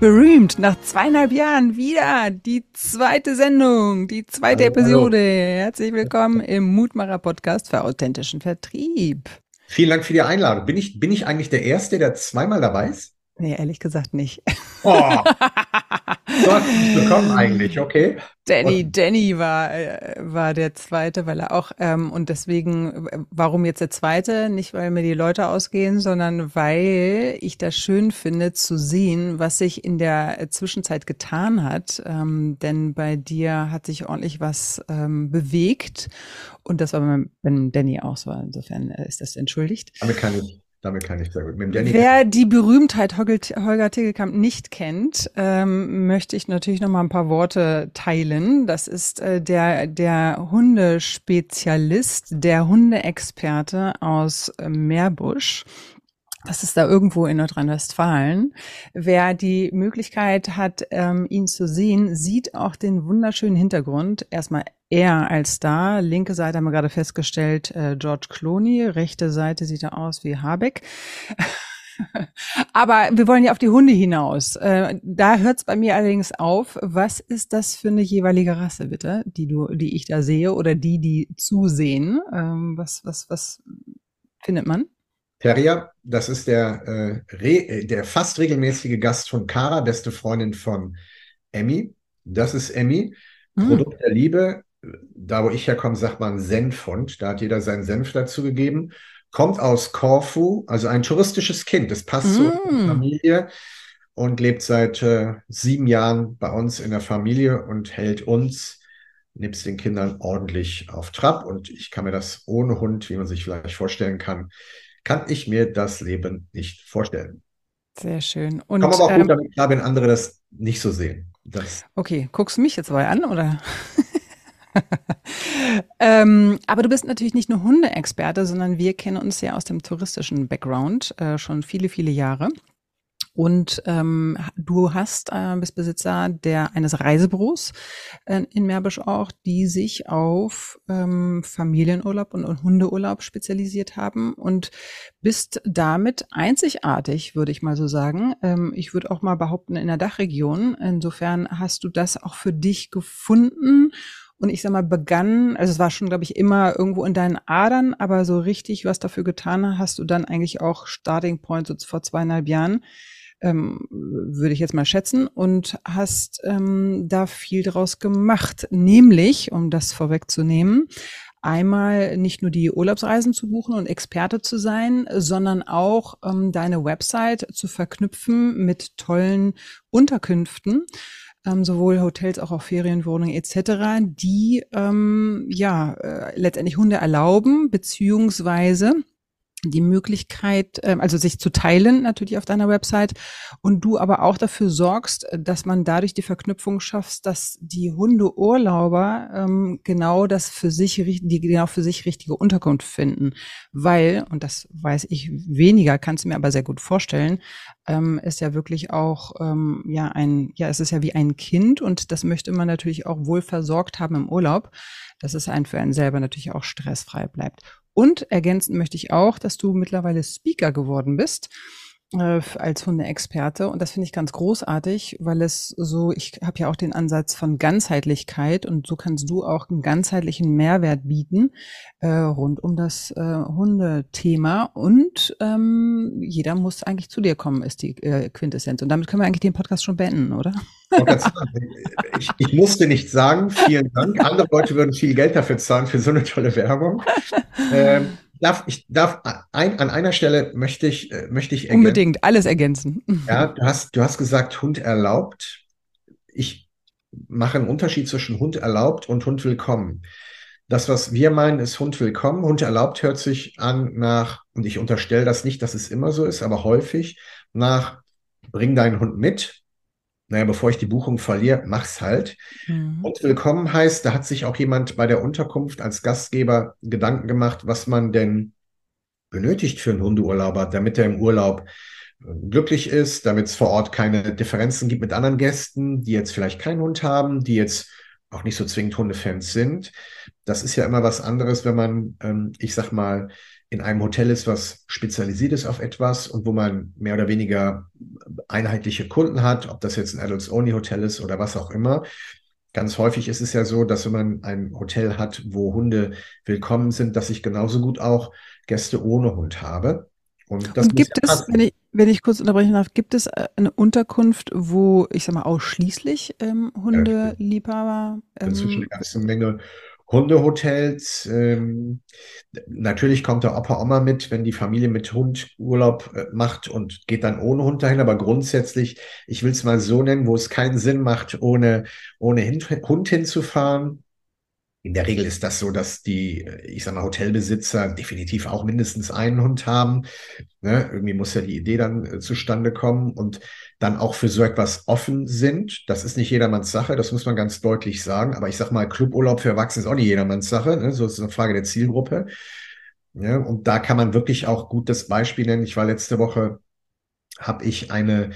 berühmt. Nach zweieinhalb Jahren wieder die zweite Sendung, die zweite hallo, Episode. Hallo. Herzlich willkommen im Mutmacher Podcast für authentischen Vertrieb. Vielen Dank für die Einladung. Bin ich, bin ich eigentlich der Erste, der zweimal dabei ist? Nee, ehrlich gesagt nicht. Oh. Willkommen eigentlich, okay. Danny, Danny war, äh, war der Zweite, weil er auch, ähm, und deswegen, warum jetzt der Zweite? Nicht, weil mir die Leute ausgehen, sondern weil ich das schön finde zu sehen, was sich in der Zwischenzeit getan hat. Ähm, denn bei dir hat sich ordentlich was ähm, bewegt. Und das war bei Danny auch so. Insofern äh, ist das entschuldigt. Damit kann ich damit kann ich sehr gut. Wer die Berühmtheit Holger Tegelkamp nicht kennt, ähm, möchte ich natürlich noch mal ein paar Worte teilen. Das ist äh, der, der Hundespezialist, der Hundeexperte aus Meerbusch. Das ist da irgendwo in Nordrhein-Westfalen. Wer die Möglichkeit hat, ähm, ihn zu sehen, sieht auch den wunderschönen Hintergrund. Erstmal er als Star. Linke Seite haben wir gerade festgestellt, äh, George Clooney. Rechte Seite sieht er aus wie Habeck. Aber wir wollen ja auf die Hunde hinaus. Äh, da hört es bei mir allerdings auf. Was ist das für eine jeweilige Rasse, bitte, die du, die ich da sehe oder die, die zusehen? Ähm, was, was, was findet man? Terrier, das ist der, äh, äh, der fast regelmäßige Gast von Kara, beste Freundin von Emmy. Das ist Emmy. Mm. Produkt der Liebe, da wo ich herkomme, sagt man Senfhund. Da hat jeder seinen Senf dazu gegeben. Kommt aus Korfu, also ein touristisches Kind. Das passt mm. zur Familie und lebt seit äh, sieben Jahren bei uns in der Familie und hält uns nebst den Kindern ordentlich auf Trab. Und ich kann mir das ohne Hund, wie man sich vielleicht vorstellen kann, kann ich mir das Leben nicht vorstellen. Sehr schön. Und, Komme aber auch ähm, gut damit klar, wenn andere das nicht so sehen. Das okay, guckst du mich jetzt mal an, oder? ähm, aber du bist natürlich nicht nur Hundeexperte, sondern wir kennen uns ja aus dem touristischen Background äh, schon viele, viele Jahre. Und ähm, du hast äh, bist Besitzer der eines Reisebüros äh, in Meerbusch auch, die sich auf ähm, Familienurlaub und, und Hundeurlaub spezialisiert haben und bist damit einzigartig, würde ich mal so sagen. Ähm, ich würde auch mal behaupten in der Dachregion. Insofern hast du das auch für dich gefunden und ich sag mal, begann, also es war schon, glaube ich, immer irgendwo in deinen Adern, aber so richtig was dafür getan hast du dann eigentlich auch Starting Point so vor zweieinhalb Jahren ähm, würde ich jetzt mal schätzen, und hast ähm, da viel draus gemacht. Nämlich, um das vorwegzunehmen, einmal nicht nur die Urlaubsreisen zu buchen und Experte zu sein, sondern auch ähm, deine Website zu verknüpfen mit tollen Unterkünften. Ähm, sowohl Hotels, auch auf Ferienwohnungen etc., die ähm, ja äh, letztendlich Hunde erlauben, beziehungsweise die Möglichkeit, ähm, also sich zu teilen natürlich auf deiner Website und du aber auch dafür sorgst, dass man dadurch die Verknüpfung schaffst, dass die Hundeurlauber ähm, genau das für sich, die genau für sich richtige Unterkunft finden. Weil, und das weiß ich weniger, kannst du mir aber sehr gut vorstellen, ähm, ist ja wirklich auch, ähm, ja, ein, ja, es ist ja wie ein Kind und das möchte man natürlich auch wohl versorgt haben im Urlaub, dass es einen für einen selber natürlich auch stressfrei bleibt. Und ergänzen möchte ich auch, dass du mittlerweile Speaker geworden bist äh, als Hundeexperte. Und das finde ich ganz großartig, weil es so, ich habe ja auch den Ansatz von Ganzheitlichkeit und so kannst du auch einen ganzheitlichen Mehrwert bieten äh, rund um das äh, Hundethema. Und ähm, jeder muss eigentlich zu dir kommen, ist die äh, Quintessenz. Und damit können wir eigentlich den Podcast schon beenden, oder? Ich, ich, musste nichts sagen, vielen Dank. Andere Leute würden viel Geld dafür zahlen, für so eine tolle Werbung. Ähm, darf, ich darf ein, an einer Stelle möchte ich, äh, möchte ich ergänzen. Unbedingt, alles ergänzen. Ja, du hast, du hast gesagt, Hund erlaubt. Ich mache einen Unterschied zwischen Hund erlaubt und Hund willkommen. Das, was wir meinen, ist Hund willkommen. Hund erlaubt hört sich an nach, und ich unterstelle das nicht, dass es immer so ist, aber häufig nach, bring deinen Hund mit, naja, bevor ich die Buchung verliere, mach's halt. Mhm. Und willkommen heißt, da hat sich auch jemand bei der Unterkunft als Gastgeber Gedanken gemacht, was man denn benötigt für einen Hundeurlauber, damit er im Urlaub äh, glücklich ist, damit es vor Ort keine Differenzen gibt mit anderen Gästen, die jetzt vielleicht keinen Hund haben, die jetzt auch nicht so zwingend Hundefans sind. Das ist ja immer was anderes, wenn man, ähm, ich sag mal, in einem Hotel ist, was spezialisiert ist auf etwas und wo man mehr oder weniger einheitliche Kunden hat, ob das jetzt ein Adults-Only-Hotel ist oder was auch immer. Ganz häufig ist es ja so, dass wenn man ein Hotel hat, wo Hunde willkommen sind, dass ich genauso gut auch Gäste ohne Hund habe. Und, das und gibt ja es, wenn ich, wenn ich kurz unterbrechen darf, gibt es äh, eine Unterkunft, wo, ich sag mal, ausschließlich ähm, Hundeliebhaber? Ähm, Inzwischen eine ganze Menge Hundehotels. Ähm, natürlich kommt der Opa Oma mit, wenn die Familie mit Hund Urlaub äh, macht und geht dann ohne Hund dahin. Aber grundsätzlich, ich will es mal so nennen, wo es keinen Sinn macht, ohne, ohne Hund hinzufahren, in der Regel ist das so, dass die, ich sag mal, Hotelbesitzer definitiv auch mindestens einen Hund haben. Ne? Irgendwie muss ja die Idee dann äh, zustande kommen und dann auch für so etwas offen sind. Das ist nicht jedermanns Sache, das muss man ganz deutlich sagen. Aber ich sag mal, Cluburlaub für Erwachsene ist auch nicht jedermanns Sache. Ne? So ist es eine Frage der Zielgruppe. Ja, und da kann man wirklich auch gut das Beispiel nennen. Ich war letzte Woche, habe ich eine,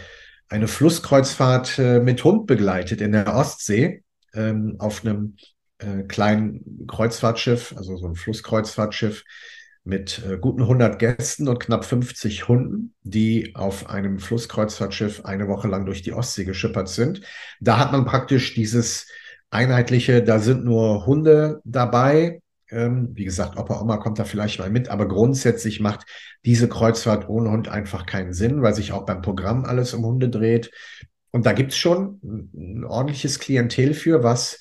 eine Flusskreuzfahrt äh, mit Hund begleitet in der Ostsee ähm, auf einem äh, kleinen Kreuzfahrtschiff, also so ein Flusskreuzfahrtschiff mit äh, guten 100 Gästen und knapp 50 Hunden, die auf einem Flusskreuzfahrtschiff eine Woche lang durch die Ostsee geschippert sind. Da hat man praktisch dieses einheitliche, da sind nur Hunde dabei. Ähm, wie gesagt, Opa Oma kommt da vielleicht mal mit, aber grundsätzlich macht diese Kreuzfahrt ohne Hund einfach keinen Sinn, weil sich auch beim Programm alles um Hunde dreht. Und da gibt's schon ein ordentliches Klientel für, was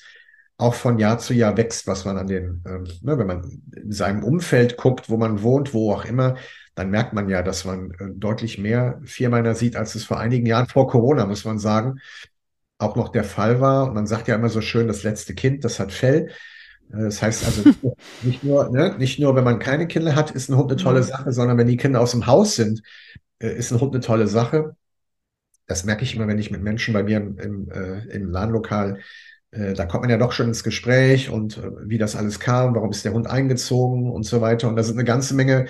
auch von Jahr zu Jahr wächst, was man an den, ähm, ne, wenn man in seinem Umfeld guckt, wo man wohnt, wo auch immer, dann merkt man ja, dass man äh, deutlich mehr Vierbeiner sieht, als es vor einigen Jahren vor Corona, muss man sagen, auch noch der Fall war. Und man sagt ja immer so schön, das letzte Kind, das hat Fell. Äh, das heißt also nicht nur, ne, nicht nur, wenn man keine Kinder hat, ist ein Hund eine tolle mhm. Sache, sondern wenn die Kinder aus dem Haus sind, äh, ist ein Hund eine tolle Sache. Das merke ich immer, wenn ich mit Menschen bei mir im, im, äh, im Ladenlokal da kommt man ja doch schon ins Gespräch und äh, wie das alles kam, warum ist der Hund eingezogen und so weiter. Und da sind eine ganze Menge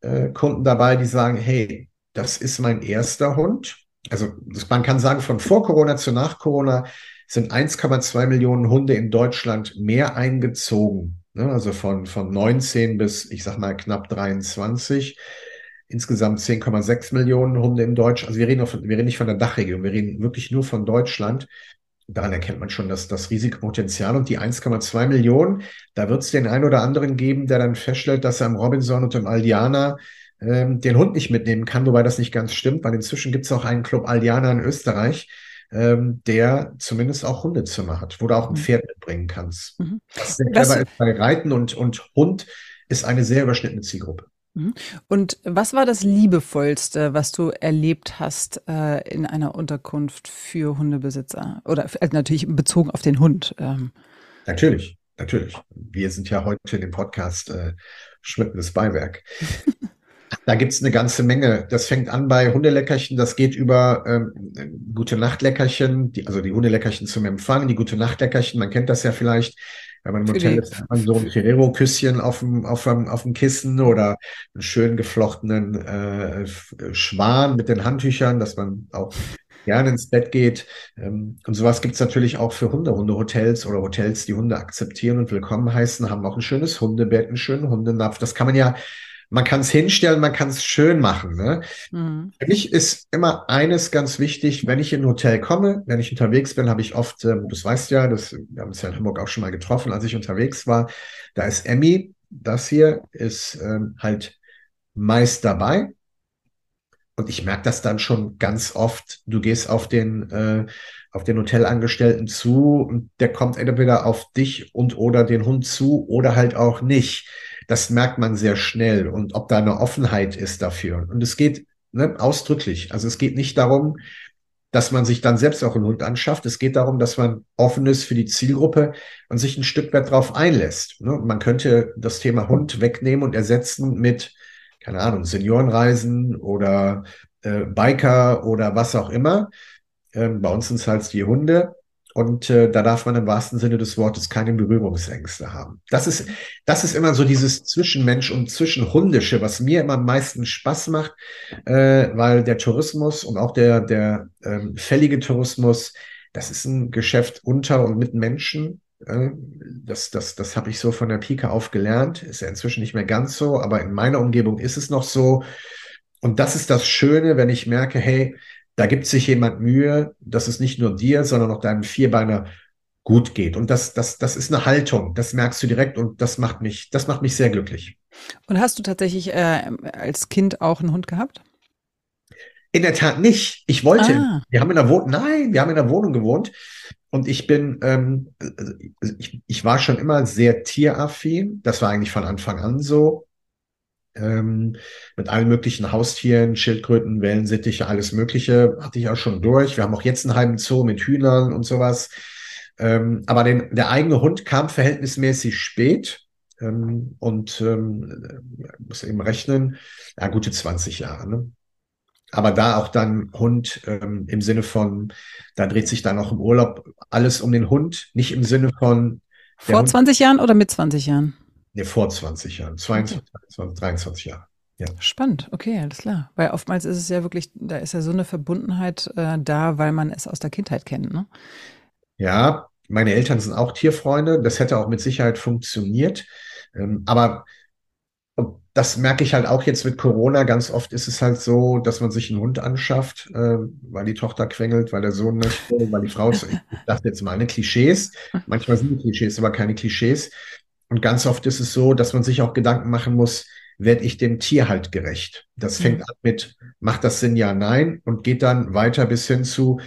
äh, Kunden dabei, die sagen, hey, das ist mein erster Hund. Also man kann sagen, von vor Corona zu nach Corona sind 1,2 Millionen Hunde in Deutschland mehr eingezogen. Ne? Also von, von 19 bis, ich sag mal, knapp 23 insgesamt 10,6 Millionen Hunde in Deutschland. Also wir reden, von, wir reden nicht von der Dachregion, wir reden wirklich nur von Deutschland daran erkennt man schon dass das Risikopotenzial und die 1,2 Millionen. Da wird es den einen oder anderen geben, der dann feststellt, dass er am Robinson und im Aldiana ähm, den Hund nicht mitnehmen kann, wobei das nicht ganz stimmt, weil inzwischen gibt es auch einen Club Aldiana in Österreich, ähm, der zumindest auch Hundezimmer hat, wo du auch ein mhm. Pferd mitbringen kannst. Mhm. Sehr clever ist bei Reiten und, und Hund ist eine sehr überschnittene Zielgruppe. Mhm. Und was war das Liebevollste, was du erlebt hast äh, in einer Unterkunft für Hundebesitzer? Oder also natürlich bezogen auf den Hund. Ähm. Natürlich, natürlich. Wir sind ja heute in dem Podcast äh, schmückendes Beiwerk. Da gibt es eine ganze Menge. Das fängt an bei Hundeleckerchen, das geht über ähm, gute Nachtleckerchen, die, also die Hundeleckerchen zum Empfang, die gute Nachtleckerchen, man kennt das ja vielleicht. Wenn man im Hotel ist, hat man so ein Ferrero-Küsschen auf dem, auf, dem, auf dem Kissen oder einen schön geflochtenen äh, Schwan mit den Handtüchern, dass man auch gerne ins Bett geht. Ähm, und sowas gibt's natürlich auch für Hunde. Hundehotels oder Hotels, die Hunde akzeptieren und willkommen heißen, haben auch ein schönes Hundebett, einen schönen Hundenapf. Das kann man ja man kann es hinstellen, man kann es schön machen. Ne? Mhm. Für mich ist immer eines ganz wichtig, wenn ich in ein Hotel komme, wenn ich unterwegs bin, habe ich oft, ähm, das weißt ja, das, wir haben uns ja in Hamburg auch schon mal getroffen, als ich unterwegs war, da ist Emmy, das hier ist ähm, halt meist dabei. Und ich merke das dann schon ganz oft. Du gehst auf den, äh, auf den Hotelangestellten zu und der kommt entweder auf dich und oder den Hund zu oder halt auch nicht. Das merkt man sehr schnell und ob da eine Offenheit ist dafür. Und es geht ne, ausdrücklich. Also es geht nicht darum, dass man sich dann selbst auch einen Hund anschafft. Es geht darum, dass man offen ist für die Zielgruppe und sich ein Stück weit darauf einlässt. Ne? Man könnte das Thema Hund wegnehmen und ersetzen mit, keine Ahnung, Seniorenreisen oder äh, Biker oder was auch immer. Ähm, bei uns sind es halt die Hunde. Und äh, da darf man im wahrsten Sinne des Wortes keine Berührungsängste haben. Das ist, das ist immer so dieses Zwischenmensch und Zwischenhundische, was mir immer am meisten Spaß macht, äh, weil der Tourismus und auch der, der ähm, fällige Tourismus, das ist ein Geschäft unter und mit Menschen. Äh, das das, das habe ich so von der Pike auf gelernt. Ist ja inzwischen nicht mehr ganz so, aber in meiner Umgebung ist es noch so. Und das ist das Schöne, wenn ich merke, hey, da gibt sich jemand Mühe, dass es nicht nur dir, sondern auch deinem Vierbeiner gut geht. Und das, das, das ist eine Haltung. Das merkst du direkt und das macht mich, das macht mich sehr glücklich. Und hast du tatsächlich äh, als Kind auch einen Hund gehabt? In der Tat nicht. Ich wollte. Ah. Wir haben in der Wohnung, nein, wir haben in der Wohnung gewohnt. Und ich bin, ähm, ich, ich war schon immer sehr tieraffin. Das war eigentlich von Anfang an so ähm, mit allen möglichen Haustieren, Schildkröten, Wellensittiche, alles Mögliche, hatte ich auch schon durch. Wir haben auch jetzt einen halben Zoo mit Hühnern und sowas. Ähm, aber den, der eigene Hund kam verhältnismäßig spät ähm, und ähm, muss eben rechnen, ja, gute 20 Jahre. Ne? Aber da auch dann Hund ähm, im Sinne von, da dreht sich dann auch im Urlaub alles um den Hund, nicht im Sinne von. Vor Hund, 20 Jahren oder mit 20 Jahren? Nee, vor 20 Jahren, 22, okay. 23 Jahre. Ja. Spannend, okay, alles klar. Weil oftmals ist es ja wirklich, da ist ja so eine Verbundenheit äh, da, weil man es aus der Kindheit kennt, ne? Ja, meine Eltern sind auch Tierfreunde. Das hätte auch mit Sicherheit funktioniert. Ähm, aber das merke ich halt auch jetzt mit Corona. Ganz oft ist es halt so, dass man sich einen Hund anschafft, äh, weil die Tochter quengelt, weil der Sohn möchte, weil die Frau, ich dachte jetzt mal eine Klischees. Manchmal sind die Klischees aber keine Klischees. Und ganz oft ist es so, dass man sich auch Gedanken machen muss, werde ich dem Tier halt gerecht? Das fängt mhm. an mit, macht das Sinn, ja, nein, und geht dann weiter bis hin zu,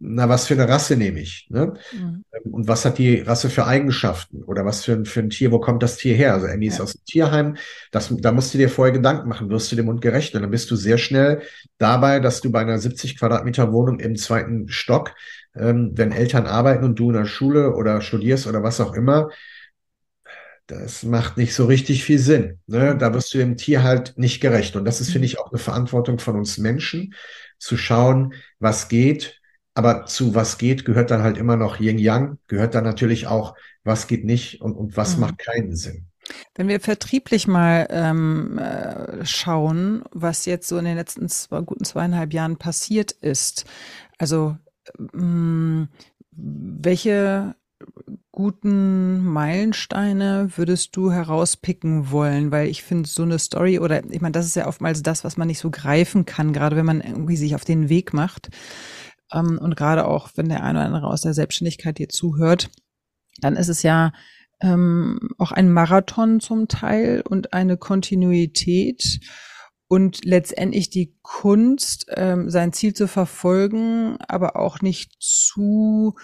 na, was für eine Rasse nehme ich? Ne? Mhm. Und was hat die Rasse für Eigenschaften? Oder was für ein, für ein Tier, wo kommt das Tier her? Also Annie ja. ist aus dem Tierheim. Das, da musst du dir vorher Gedanken machen, wirst du dem Hund gerecht? Und dann bist du sehr schnell dabei, dass du bei einer 70 Quadratmeter Wohnung im zweiten Stock, ähm, wenn Eltern arbeiten und du in der Schule oder studierst oder was auch immer, das macht nicht so richtig viel Sinn. Ne? Da wirst du dem Tier halt nicht gerecht. Und das ist, finde ich, auch eine Verantwortung von uns Menschen, zu schauen, was geht. Aber zu was geht gehört dann halt immer noch Yin Yang, gehört dann natürlich auch, was geht nicht und, und was mhm. macht keinen Sinn. Wenn wir vertrieblich mal ähm, äh, schauen, was jetzt so in den letzten zwei, guten zweieinhalb Jahren passiert ist, also mh, mm, welche guten Meilensteine würdest du herauspicken wollen? Weil ich finde, so eine Story oder ich meine, das ist ja oftmals das, was man nicht so greifen kann, gerade wenn man irgendwie sich auf den Weg macht. Ähm, und gerade auch, wenn der eine oder andere aus der Selbstständigkeit dir zuhört, dann ist es ja ähm, auch ein Marathon zum Teil und eine Kontinuität und letztendlich die Kunst, ähm, sein Ziel zu verfolgen, aber auch nicht zu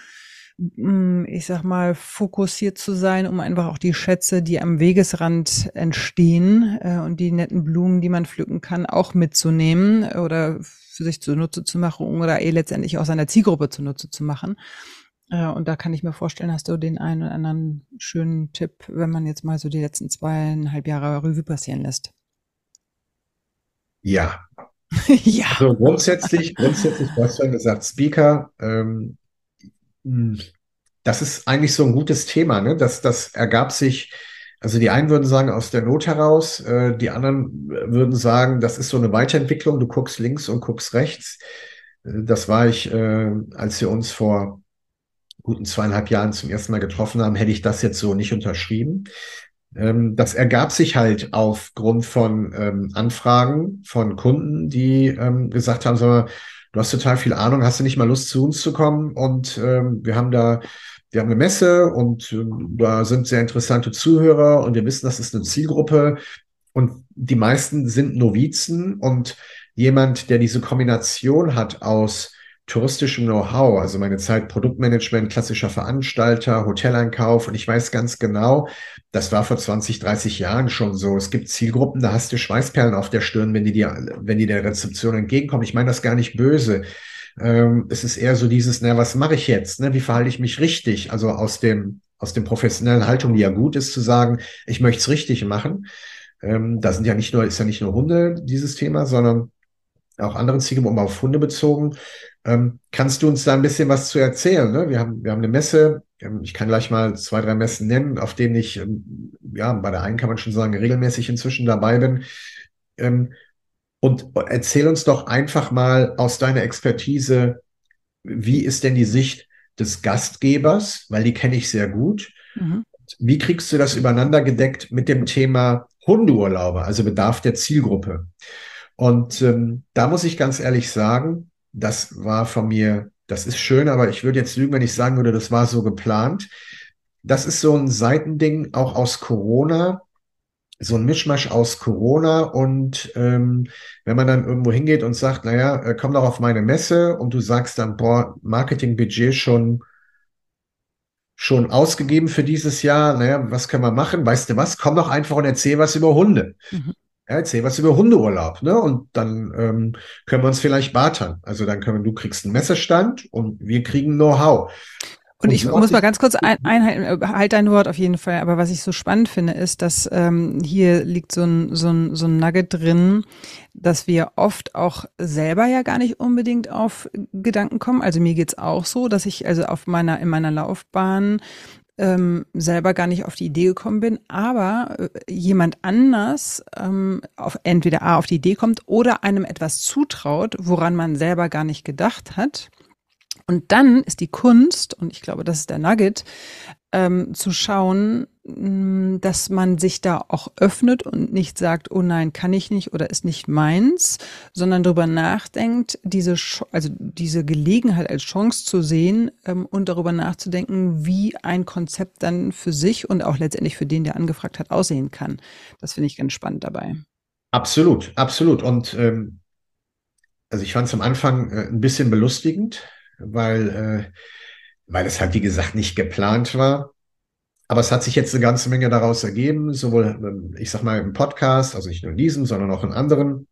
ich sag mal, fokussiert zu sein, um einfach auch die Schätze, die am Wegesrand entstehen äh, und die netten Blumen, die man pflücken kann, auch mitzunehmen oder für sich zunutze zu machen oder eh letztendlich auch seiner Zielgruppe zunutze zu machen. Äh, und da kann ich mir vorstellen, hast du den einen oder anderen schönen Tipp, wenn man jetzt mal so die letzten zweieinhalb Jahre Revue passieren lässt. Ja. ja. Also grundsätzlich, grundsätzlich, du hast ja gesagt, Speaker, ähm, hm. Das ist eigentlich so ein gutes Thema, ne? Das, das ergab sich, also die einen würden sagen, aus der Not heraus, äh, die anderen würden sagen, das ist so eine Weiterentwicklung, du guckst links und guckst rechts. Äh, das war ich, äh, als wir uns vor guten zweieinhalb Jahren zum ersten Mal getroffen haben, hätte ich das jetzt so nicht unterschrieben. Ähm, das ergab sich halt aufgrund von ähm, Anfragen von Kunden, die ähm, gesagt haben, sag mal, du hast total viel Ahnung, hast du nicht mal Lust zu uns zu kommen? Und ähm, wir haben da, wir haben eine Messe und äh, da sind sehr interessante Zuhörer und wir wissen, das ist eine Zielgruppe und die meisten sind Novizen und jemand, der diese Kombination hat aus touristischem Know-how, also meine Zeit Produktmanagement, klassischer Veranstalter, Hoteleinkauf und ich weiß ganz genau, das war vor 20, 30 Jahren schon so. Es gibt Zielgruppen, da hast du Schweißperlen auf der Stirn, wenn die dir, wenn die der Rezeption entgegenkommen. Ich meine das gar nicht böse. Ähm, es ist eher so dieses, na, was mache ich jetzt? Ne? Wie verhalte ich mich richtig? Also aus dem, aus dem professionellen Haltung, die ja gut ist, zu sagen, ich möchte es richtig machen. Ähm, da sind ja nicht nur, ist ja nicht nur Hunde dieses Thema, sondern auch anderen Zielgruppen, aber auf Hunde bezogen. Ähm, kannst du uns da ein bisschen was zu erzählen? Ne? Wir haben, wir haben eine Messe. Ähm, ich kann gleich mal zwei, drei Messen nennen, auf denen ich, ähm, ja, bei der einen kann man schon sagen, regelmäßig inzwischen dabei bin. Ähm, und erzähl uns doch einfach mal aus deiner Expertise, wie ist denn die Sicht des Gastgebers, weil die kenne ich sehr gut. Mhm. Wie kriegst du das übereinander gedeckt mit dem Thema Hundeurlaube, also Bedarf der Zielgruppe? Und ähm, da muss ich ganz ehrlich sagen, das war von mir, das ist schön, aber ich würde jetzt lügen, wenn ich sagen würde, das war so geplant. Das ist so ein Seitending auch aus Corona, so ein Mischmasch aus Corona und ähm, wenn man dann irgendwo hingeht und sagt, naja, äh, komm doch auf meine Messe und du sagst dann, boah, Marketingbudget schon schon ausgegeben für dieses Jahr, naja, was können wir machen? Weißt du was? Komm doch einfach und erzähl was über Hunde. Mhm. Erzähl was über Hundeurlaub, ne? Und dann ähm, können wir uns vielleicht bartern. Also dann können wir, du kriegst einen Messestand und wir kriegen Know-how. Und ich muss mal ganz kurz ein, einhalten, halt dein Wort auf jeden Fall. Aber was ich so spannend finde, ist, dass ähm, hier liegt so ein, so, ein, so ein Nugget drin, dass wir oft auch selber ja gar nicht unbedingt auf Gedanken kommen. Also mir geht's auch so, dass ich also auf meiner, in meiner Laufbahn ähm, selber gar nicht auf die Idee gekommen bin, aber äh, jemand anders ähm, auf entweder A auf die Idee kommt oder einem etwas zutraut, woran man selber gar nicht gedacht hat. Und dann ist die Kunst, und ich glaube, das ist der Nugget, ähm, zu schauen, mm, dass man sich da auch öffnet und nicht sagt, oh nein, kann ich nicht oder ist nicht meins, sondern darüber nachdenkt, diese, also diese Gelegenheit als Chance zu sehen ähm, und darüber nachzudenken, wie ein Konzept dann für sich und auch letztendlich für den, der angefragt hat, aussehen kann. Das finde ich ganz spannend dabei. Absolut, absolut. Und ähm, also ich fand es am Anfang äh, ein bisschen belustigend, weil, äh, weil es halt, wie gesagt, nicht geplant war. Aber es hat sich jetzt eine ganze Menge daraus ergeben, sowohl, ähm, ich sag mal, im Podcast, also nicht nur in diesem, sondern auch in anderen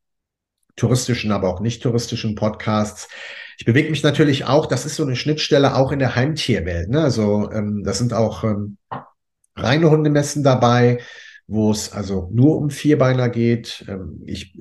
touristischen, aber auch nicht touristischen Podcasts. Ich bewege mich natürlich auch, das ist so eine Schnittstelle auch in der Heimtierwelt. Ne? Also ähm, das sind auch ähm, reine Hundemessen dabei wo es also nur um Vierbeiner geht. Ähm, ich,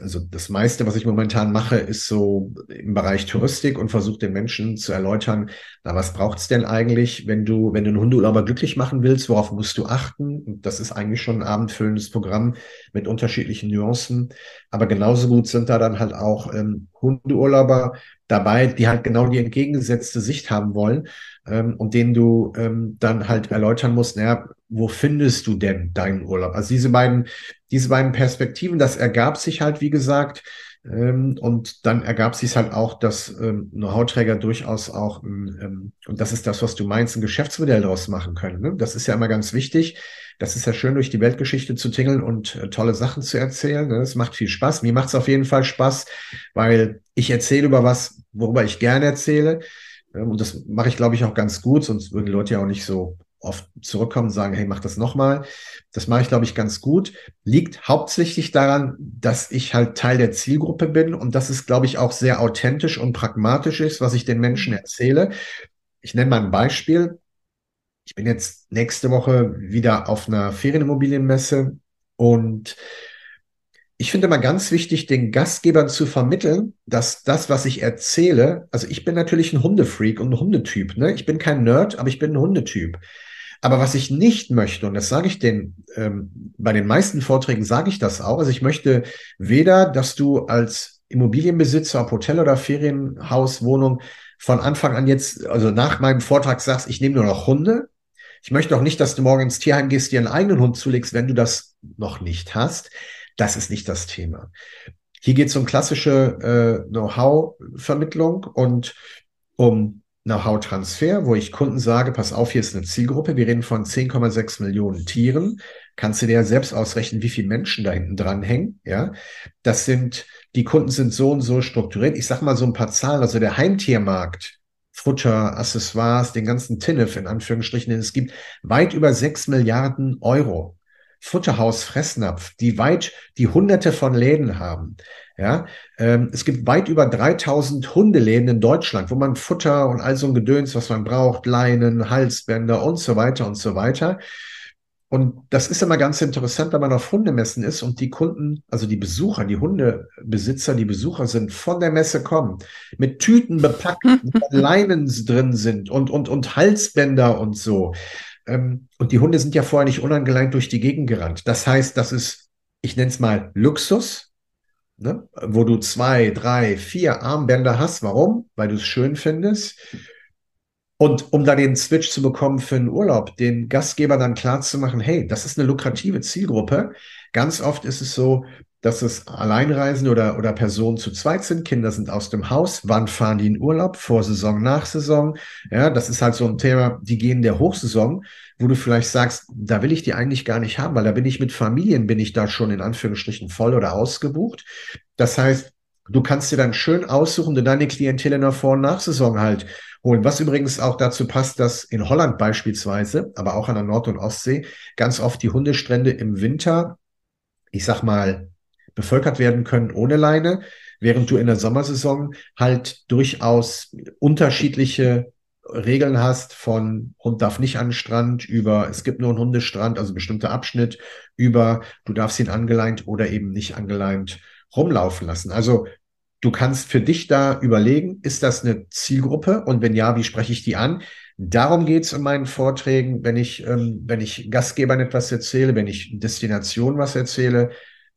also das meiste, was ich momentan mache, ist so im Bereich Touristik und versuche den Menschen zu erläutern, na, was braucht's denn eigentlich, wenn du, wenn du einen Hundeurlauber glücklich machen willst, worauf musst du achten? Und das ist eigentlich schon ein abendfüllendes Programm mit unterschiedlichen Nuancen. Aber genauso gut sind da dann halt auch ähm, Hundeurlauber dabei, die halt genau die entgegengesetzte Sicht haben wollen ähm, und denen du ähm, dann halt erläutern musst, naja, wo findest du denn deinen Urlaub? Also diese beiden, diese beiden Perspektiven, das ergab sich halt, wie gesagt, ähm, und dann ergab sich halt auch, dass ähm, Know-how-Träger durchaus auch, ähm, und das ist das, was du meinst, ein Geschäftsmodell daraus machen können. Ne? Das ist ja immer ganz wichtig. Das ist ja schön, durch die Weltgeschichte zu tingeln und äh, tolle Sachen zu erzählen. Ne? Das macht viel Spaß. Mir macht es auf jeden Fall Spaß, weil ich erzähle über was, worüber ich gerne erzähle. Ähm, und das mache ich, glaube ich, auch ganz gut, sonst würden die Leute ja auch nicht so oft zurückkommen und sagen, hey, mach das nochmal. Das mache ich, glaube ich, ganz gut. Liegt hauptsächlich daran, dass ich halt Teil der Zielgruppe bin und dass es, glaube ich, auch sehr authentisch und pragmatisch ist, was ich den Menschen erzähle. Ich nenne mal ein Beispiel. Ich bin jetzt nächste Woche wieder auf einer Ferienimmobilienmesse und ich finde mal ganz wichtig, den Gastgebern zu vermitteln, dass das, was ich erzähle, also ich bin natürlich ein Hundefreak und ein Hundetyp. Ne? Ich bin kein Nerd, aber ich bin ein Hundetyp. Aber was ich nicht möchte, und das sage ich den, ähm, bei den meisten Vorträgen sage ich das auch, also ich möchte weder, dass du als Immobilienbesitzer, ob Hotel oder Ferienhaus, Wohnung von Anfang an jetzt, also nach meinem Vortrag sagst, ich nehme nur noch Hunde, ich möchte auch nicht, dass du morgen ins Tierheim gehst, dir einen eigenen Hund zulegst, wenn du das noch nicht hast. Das ist nicht das Thema. Hier geht es um klassische äh, Know-how-Vermittlung und um Know-how-Transfer, wo ich Kunden sage, pass auf, hier ist eine Zielgruppe, wir reden von 10,6 Millionen Tieren. Kannst du dir ja selbst ausrechnen, wie viele Menschen da hinten dran hängen, ja? Das sind, die Kunden sind so und so strukturiert. Ich sag mal so ein paar Zahlen, also der Heimtiermarkt Futter, Accessoires, den ganzen Tinnef in Anführungsstrichen, denn es gibt weit über sechs Milliarden Euro. Futterhaus Fressnapf, die weit, die hunderte von Läden haben. Ja, ähm, es gibt weit über 3000 Hundeläden in Deutschland, wo man Futter und all so ein Gedöns, was man braucht, Leinen, Halsbänder und so weiter und so weiter. Und das ist immer ganz interessant, wenn man auf Hundemessen ist und die Kunden, also die Besucher, die Hundebesitzer, die Besucher sind von der Messe kommen, mit Tüten bepackt, wo Leinen drin sind und, und, und Halsbänder und so. Ähm, und die Hunde sind ja vorher nicht unangeleint durch die Gegend gerannt. Das heißt, das ist, ich nenne es mal Luxus, ne? wo du zwei, drei, vier Armbänder hast. Warum? Weil du es schön findest. Und um da den Switch zu bekommen für einen Urlaub, den Gastgeber dann klar zu machen, hey, das ist eine lukrative Zielgruppe. Ganz oft ist es so, dass es Alleinreisende oder, oder Personen zu zweit sind. Kinder sind aus dem Haus. Wann fahren die in Urlaub? Vorsaison, Nachsaison. Ja, das ist halt so ein Thema, die gehen der Hochsaison, wo du vielleicht sagst, da will ich die eigentlich gar nicht haben, weil da bin ich mit Familien, bin ich da schon in Anführungsstrichen voll oder ausgebucht. Das heißt, du kannst dir dann schön aussuchen und deine Klientel in der Vor- und Nachsaison halt holen. Was übrigens auch dazu passt, dass in Holland beispielsweise, aber auch an der Nord- und Ostsee, ganz oft die Hundestrände im Winter, ich sag mal, bevölkert werden können ohne Leine, während du in der Sommersaison halt durchaus unterschiedliche Regeln hast von Hund darf nicht an den Strand über es gibt nur einen Hundestrand, also bestimmter Abschnitt über du darfst ihn angeleint oder eben nicht angeleint rumlaufen lassen. Also Du kannst für dich da überlegen, ist das eine Zielgruppe und wenn ja, wie spreche ich die an? Darum geht es in meinen Vorträgen, wenn ich, ähm, wenn ich Gastgebern etwas erzähle, wenn ich Destination was erzähle.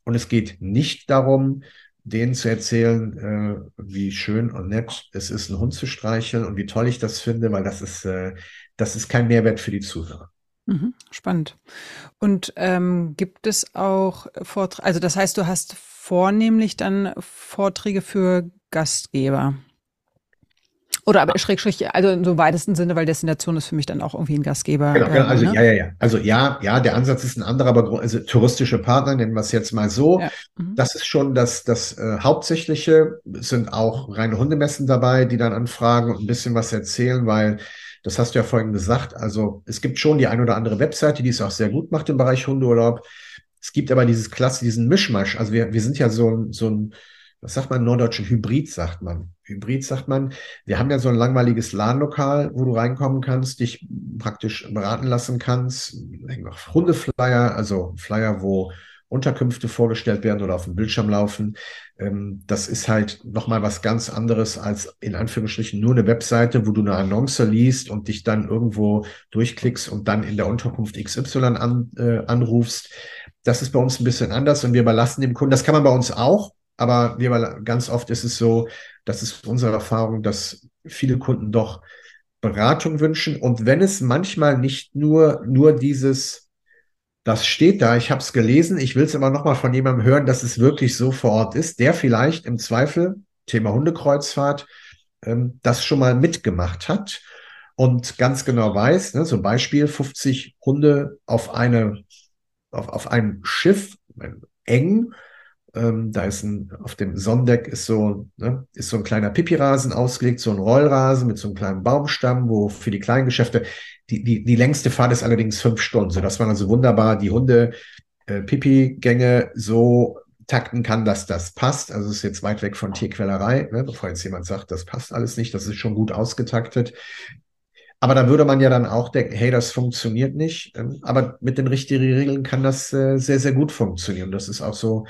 Und es geht nicht darum, denen zu erzählen, äh, wie schön und nett es ist, einen Hund zu streicheln und wie toll ich das finde, weil das ist, äh, das ist kein Mehrwert für die Zuhörer. Mhm, spannend. Und ähm, gibt es auch Vorträge, also das heißt, du hast vornehmlich dann Vorträge für Gastgeber. Oder aber Schrägstrich, also im so weitesten Sinne, weil Destination ist für mich dann auch irgendwie ein Gastgeber. Genau, genau also ne? ja, ja, ja. Also ja, ja, der Ansatz ist ein anderer, aber also touristische Partner, nennen wir es jetzt mal so. Ja. Mhm. Das ist schon das, das äh, Hauptsächliche. Es sind auch reine Hundemessen dabei, die dann anfragen und ein bisschen was erzählen, weil das hast du ja vorhin gesagt. Also es gibt schon die ein oder andere Webseite, die es auch sehr gut macht im Bereich Hundeurlaub. Es gibt aber dieses Klasse, diesen Mischmasch. Also wir, wir sind ja so ein, so ein, was sagt man, norddeutschen Hybrid, sagt man. Hybrid sagt man. Wir haben ja so ein langweiliges Ladenlokal, wo du reinkommen kannst, dich praktisch beraten lassen kannst. Hundeflyer, also Flyer, wo Unterkünfte vorgestellt werden oder auf dem Bildschirm laufen. Ähm, das ist halt nochmal was ganz anderes als in Anführungsstrichen nur eine Webseite, wo du eine Annonce liest und dich dann irgendwo durchklickst und dann in der Unterkunft XY an, äh, anrufst. Das ist bei uns ein bisschen anders und wir überlassen dem Kunden, das kann man bei uns auch, aber wir, ganz oft ist es so, das ist unsere Erfahrung, dass viele Kunden doch Beratung wünschen und wenn es manchmal nicht nur, nur dieses, das steht da, ich habe es gelesen, ich will es immer noch mal von jemandem hören, dass es wirklich so vor Ort ist, der vielleicht im Zweifel, Thema Hundekreuzfahrt, ähm, das schon mal mitgemacht hat und ganz genau weiß, ne, so Beispiel 50 Hunde auf eine auf, auf einem Schiff, eng. Ähm, da ist ein, auf dem Sonnendeck ist so, ne, ist so ein kleiner Pipirasen ausgelegt, so ein Rollrasen mit so einem kleinen Baumstamm, wo für die kleinen Geschäfte, die, die, die längste Fahrt ist allerdings fünf Stunden, sodass man also wunderbar die Hunde, äh, Pipi-Gänge so takten kann, dass das passt. Also es ist jetzt weit weg von Tierquälerei, ne, bevor jetzt jemand sagt, das passt alles nicht, das ist schon gut ausgetaktet. Aber da würde man ja dann auch denken, hey, das funktioniert nicht. Ähm, aber mit den richtigen Regeln kann das äh, sehr, sehr gut funktionieren. Das ist auch so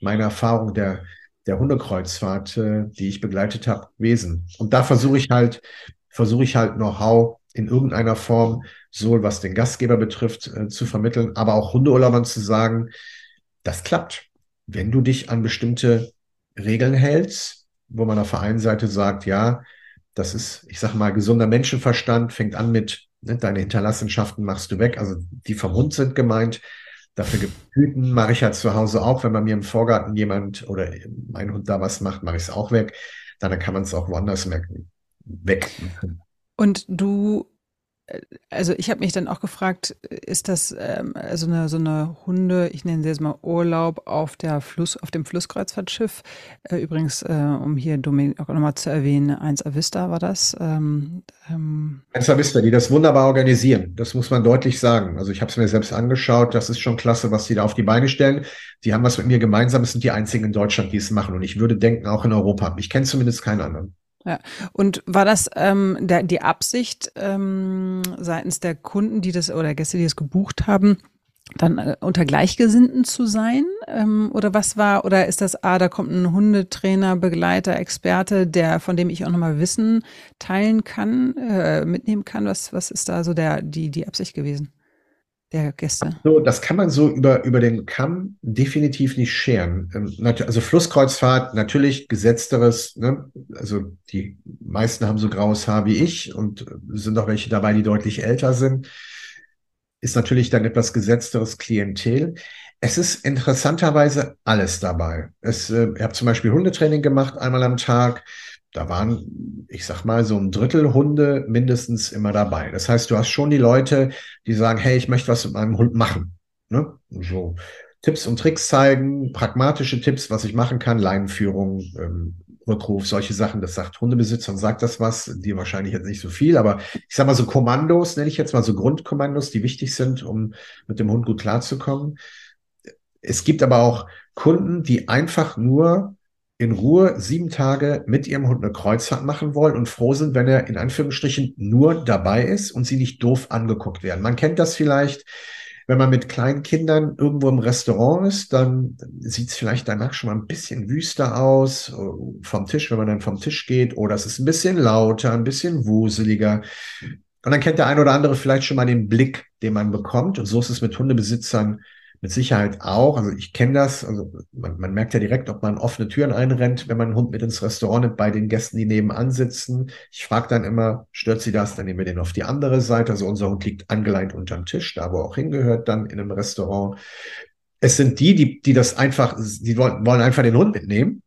meine Erfahrung der, der Hundekreuzfahrt, äh, die ich begleitet habe, gewesen. Und da versuche ich halt, versuche ich halt Know-how in irgendeiner Form, sowohl was den Gastgeber betrifft, äh, zu vermitteln, aber auch Hundeurlaubern zu sagen, das klappt. Wenn du dich an bestimmte Regeln hältst, wo man auf der einen Seite sagt, ja, das ist, ich sage mal, gesunder Menschenverstand, fängt an mit, ne, deine Hinterlassenschaften machst du weg, also die vom Hund sind gemeint. Dafür gibt Hüten, mache ich halt zu Hause auch. Wenn bei mir im Vorgarten jemand oder mein Hund da was macht, mache ich es auch weg. Dann kann man es auch woanders merken, weg. Und du also ich habe mich dann auch gefragt, ist das ähm, also eine, so eine Hunde, ich nenne sie jetzt mal Urlaub auf der Fluss, auf dem Flusskreuzfahrtschiff. Äh, übrigens, äh, um hier Dominik auch nochmal zu erwähnen, 1 Avista war das. Ähm, ähm. 1 Avista, die das wunderbar organisieren. Das muss man deutlich sagen. Also ich habe es mir selbst angeschaut. Das ist schon klasse, was die da auf die Beine stellen. Die haben was mit mir gemeinsam. Es sind die einzigen in Deutschland, die es machen. Und ich würde denken, auch in Europa. Ich kenne zumindest keinen anderen. Ja, und war das ähm, der, die Absicht ähm, seitens der Kunden, die das oder Gäste, die es gebucht haben, dann äh, unter Gleichgesinnten zu sein? Ähm, oder was war, oder ist das, ah, da kommt ein Hundetrainer, Begleiter, Experte, der, von dem ich auch nochmal Wissen teilen kann, äh, mitnehmen kann? Was, was ist da so der, die, die Absicht gewesen? Der Gäste? So, das kann man so über, über den Kamm definitiv nicht scheren. Ähm, also Flusskreuzfahrt, natürlich gesetzteres, ne? also die meisten haben so graues Haar wie ich und sind auch welche dabei, die deutlich älter sind ist natürlich dann etwas gesetzteres Klientel. Es ist interessanterweise alles dabei. Es, äh, ich habe zum Beispiel Hundetraining gemacht, einmal am Tag. Da waren, ich sag mal, so ein Drittel Hunde mindestens immer dabei. Das heißt, du hast schon die Leute, die sagen, hey, ich möchte was mit meinem Hund machen. Ne? So Tipps und Tricks zeigen, pragmatische Tipps, was ich machen kann, Leinenführung, ähm, Rückruf, solche Sachen, das sagt Hundebesitzer und sagt das was, die wahrscheinlich jetzt nicht so viel, aber ich sag mal so Kommandos, nenne ich jetzt mal so Grundkommandos, die wichtig sind, um mit dem Hund gut klarzukommen. Es gibt aber auch Kunden, die einfach nur in Ruhe sieben Tage mit ihrem Hund eine Kreuzfahrt machen wollen und froh sind, wenn er in Anführungsstrichen nur dabei ist und sie nicht doof angeguckt werden. Man kennt das vielleicht wenn man mit kleinen Kindern irgendwo im Restaurant ist, dann sieht es vielleicht danach schon mal ein bisschen wüster aus äh, vom Tisch, wenn man dann vom Tisch geht, oder es ist ein bisschen lauter, ein bisschen wuseliger. Und dann kennt der ein oder andere vielleicht schon mal den Blick, den man bekommt. Und so ist es mit Hundebesitzern mit Sicherheit auch. Also ich kenne das. Also man, man, merkt ja direkt, ob man offene Türen einrennt, wenn man einen Hund mit ins Restaurant nimmt, bei den Gästen, die nebenan sitzen. Ich frage dann immer, stört sie das? Dann nehmen wir den auf die andere Seite. Also unser Hund liegt angeleint unterm Tisch, da wo er auch hingehört, dann in einem Restaurant. Es sind die, die, die das einfach, die wollen, wollen einfach den Hund mitnehmen.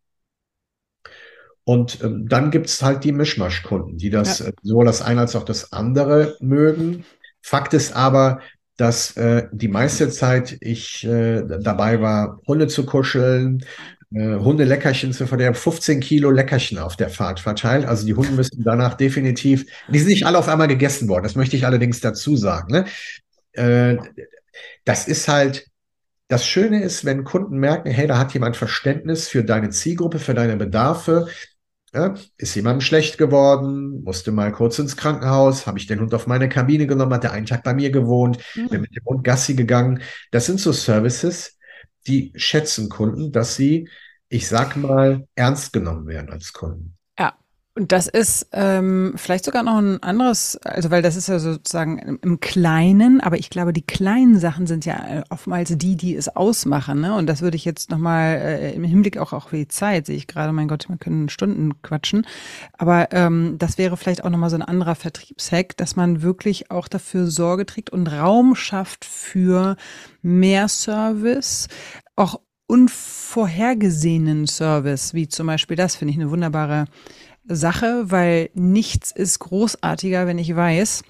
Und ähm, dann gibt's halt die Mischmaschkunden, die das ja. äh, sowohl das eine als auch das andere mögen. Fakt ist aber, dass äh, die meiste Zeit ich äh, dabei war, Hunde zu kuscheln, äh, Hundeleckerchen zu verderben, 15 Kilo Leckerchen auf der Fahrt verteilt. Also die Hunde müssen danach definitiv, die sind nicht alle auf einmal gegessen worden, das möchte ich allerdings dazu sagen. Ne? Äh, das ist halt, das Schöne ist, wenn Kunden merken, hey, da hat jemand Verständnis für deine Zielgruppe, für deine Bedarfe, ja, ist jemandem schlecht geworden, musste mal kurz ins Krankenhaus, habe ich den Hund auf meine Kabine genommen, hat der einen Tag bei mir gewohnt, mhm. bin mit dem Hund Gassi gegangen. Das sind so Services, die schätzen Kunden, dass sie, ich sag mal, ernst genommen werden als Kunden. Und das ist ähm, vielleicht sogar noch ein anderes, also weil das ist ja sozusagen im, Kleinen, aber ich glaube, die kleinen Sachen sind ja äh, oftmals die, die es ausmachen. Ne? Und das würde ich jetzt nochmal äh, im Hinblick auch, für die Zeit, sehe ich gerade, mein Gott, wir können Stunden quatschen. Aber ähm, das wäre vielleicht auch nochmal so ein anderer Vertriebshack, dass man wirklich auch dafür Sorge trägt und Raum schafft für mehr Service, auch unvorhergesehenen Service, wie zum Beispiel das, finde ich eine wunderbare Sache, weil nichts ist großartiger, wenn ich weiß,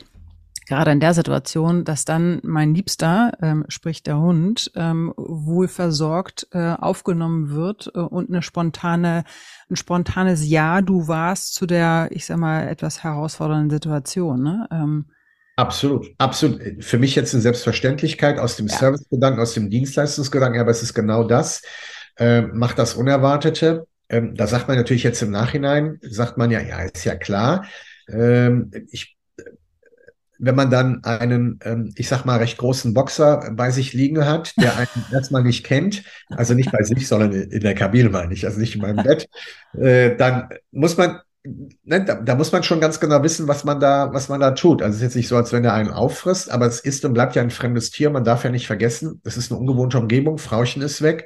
gerade in der Situation, dass dann mein Liebster, ähm, sprich der Hund, ähm, wohl versorgt äh, aufgenommen wird äh, und eine spontane, ein spontanes Ja, du warst zu der, ich sag mal, etwas herausfordernden Situation. Ne? Ähm, Absolut, absolut. Für mich jetzt eine Selbstverständlichkeit aus dem ja. Servicegedanken, aus dem Dienstleistungsgedanken, aber es ist genau das. Äh, macht das Unerwartete ähm, da sagt man natürlich jetzt im Nachhinein, sagt man ja, ja, ist ja klar. Ähm, ich, wenn man dann einen, ähm, ich sag mal, recht großen Boxer bei sich liegen hat, der einen erstmal nicht kennt, also nicht bei sich, sondern in der Kabine meine ich, also nicht in meinem Bett, äh, dann muss man Ne, da, da, muss man schon ganz genau wissen, was man da, was man da tut. Also es ist jetzt nicht so, als wenn er einen auffrisst, aber es ist und bleibt ja ein fremdes Tier. Man darf ja nicht vergessen, es ist eine ungewohnte Umgebung. Frauchen ist weg.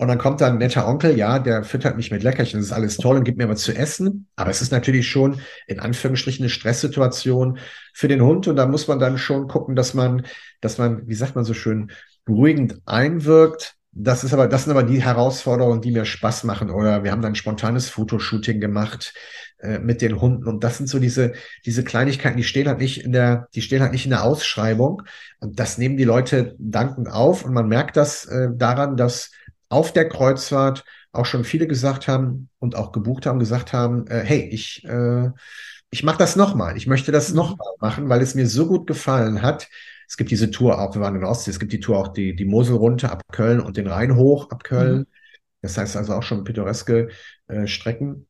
Und dann kommt da ein netter Onkel, ja, der füttert mich mit Leckerchen, das ist alles toll und gibt mir was zu essen. Aber es ist natürlich schon in Anführungsstrichen eine Stresssituation für den Hund. Und da muss man dann schon gucken, dass man, dass man, wie sagt man so schön, beruhigend einwirkt. Das ist aber, das sind aber die Herausforderungen, die mir Spaß machen. Oder wir haben dann ein spontanes Fotoshooting gemacht äh, mit den Hunden. Und das sind so diese, diese Kleinigkeiten, die stehen halt nicht in der, die stehen halt nicht in der Ausschreibung. Und das nehmen die Leute dankend auf. Und man merkt das äh, daran, dass auf der Kreuzfahrt auch schon viele gesagt haben und auch gebucht haben, gesagt haben, äh, hey, ich, äh, ich mache das nochmal, ich möchte das mhm. nochmal machen, weil es mir so gut gefallen hat. Es gibt diese Tour auch, wir waren in der Ostsee, es gibt die Tour auch die, die Mosel runter ab Köln und den Rhein hoch ab Köln. Mhm. Das heißt also auch schon pittoreske äh, Strecken.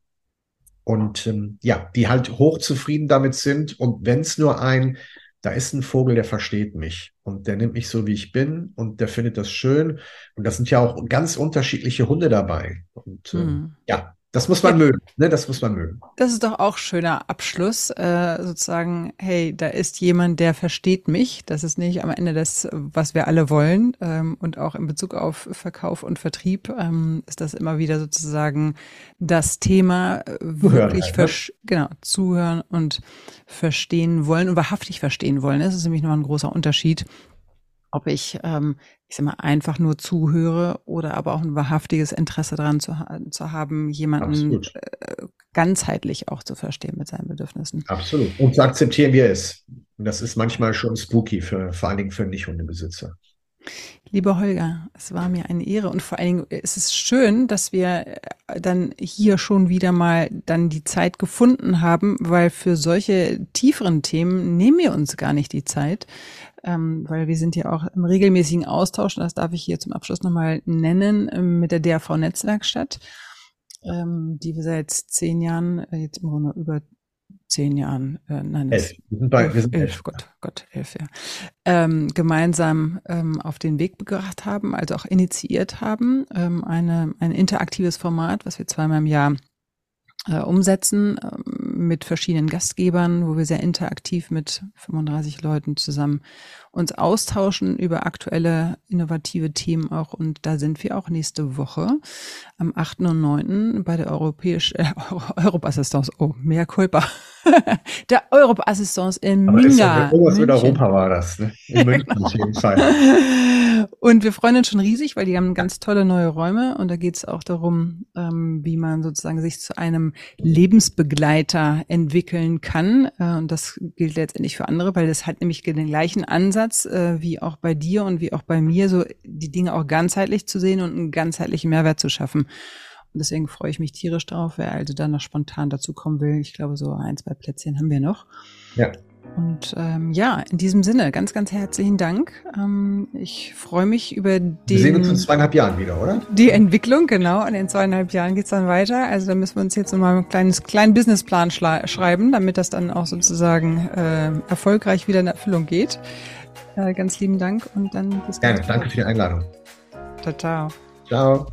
Und ähm, ja, die halt hochzufrieden damit sind. Und wenn es nur ein da ist ein Vogel, der versteht mich und der nimmt mich so, wie ich bin und der findet das schön. Und das sind ja auch ganz unterschiedliche Hunde dabei. Und mhm. ja, das muss man ja. mögen, ne? Das muss man mögen. Das ist doch auch schöner Abschluss, äh, sozusagen, hey, da ist jemand, der versteht mich. Das ist nicht am Ende das, was wir alle wollen. Ähm, und auch in Bezug auf Verkauf und Vertrieb ähm, ist das immer wieder sozusagen das Thema, äh, wirklich halt, ne? genau, zuhören und verstehen wollen und wahrhaftig verstehen wollen. Das ist nämlich noch ein großer Unterschied ob ich, ähm, ich sag mal, einfach nur zuhöre oder aber auch ein wahrhaftiges Interesse daran zu, zu haben, jemanden äh, ganzheitlich auch zu verstehen mit seinen Bedürfnissen. Absolut. Und zu akzeptieren, wie er ist. Und das ist manchmal schon spooky für, vor allen Dingen für Nicht-Hundebesitzer. Lieber Holger, es war mir eine Ehre und vor allen Dingen ist es schön, dass wir äh, dann hier schon wieder mal dann die Zeit gefunden haben, weil für solche tieferen Themen nehmen wir uns gar nicht die Zeit ähm, weil wir sind ja auch im regelmäßigen Austausch, und das darf ich hier zum Abschluss nochmal nennen, ähm, mit der DRV Netzwerkstatt, ähm, die wir seit zehn Jahren, äh, jetzt im Grunde über zehn Jahren, äh, nein, elf. Wir sind bei, wir sind elf, elf. Gott, Gott, elf, ja, ähm, gemeinsam ähm, auf den Weg gebracht haben, also auch initiiert haben, ähm, eine, ein interaktives Format, was wir zweimal im Jahr äh, umsetzen äh, mit verschiedenen Gastgebern, wo wir sehr interaktiv mit 35 Leuten zusammen uns austauschen über aktuelle innovative Themen auch. Und da sind wir auch nächste Woche am 8. und 9. bei der Europäischen äh, Europassistance. Oh, mehr Culpa. der Europassistance in Aber Minga. Ja, irgendwas mit Europa war das, ne? In München auf jeden Fall. Und wir freuen uns schon riesig, weil die haben ganz tolle neue Räume und da geht es auch darum, ähm, wie man sozusagen sich zu einem Lebensbegleiter entwickeln kann. Äh, und das gilt letztendlich für andere, weil das hat nämlich den gleichen Ansatz äh, wie auch bei dir und wie auch bei mir, so die Dinge auch ganzheitlich zu sehen und einen ganzheitlichen Mehrwert zu schaffen. Und deswegen freue ich mich tierisch drauf, wer also da noch spontan dazu kommen will. Ich glaube, so ein, zwei Plätzchen haben wir noch. Ja. Und ähm, ja, in diesem Sinne, ganz, ganz herzlichen Dank. Ähm, ich freue mich über die. Wir sehen uns in zweieinhalb Jahren wieder, oder? Die Entwicklung, genau. Und in zweieinhalb Jahren geht's dann weiter. Also da müssen wir uns jetzt nochmal einen kleines, kleinen Businessplan schreiben, damit das dann auch sozusagen äh, erfolgreich wieder in Erfüllung geht. Äh, ganz lieben Dank und dann bis Gerne, danke für die Einladung. Ciao, ciao. Ciao.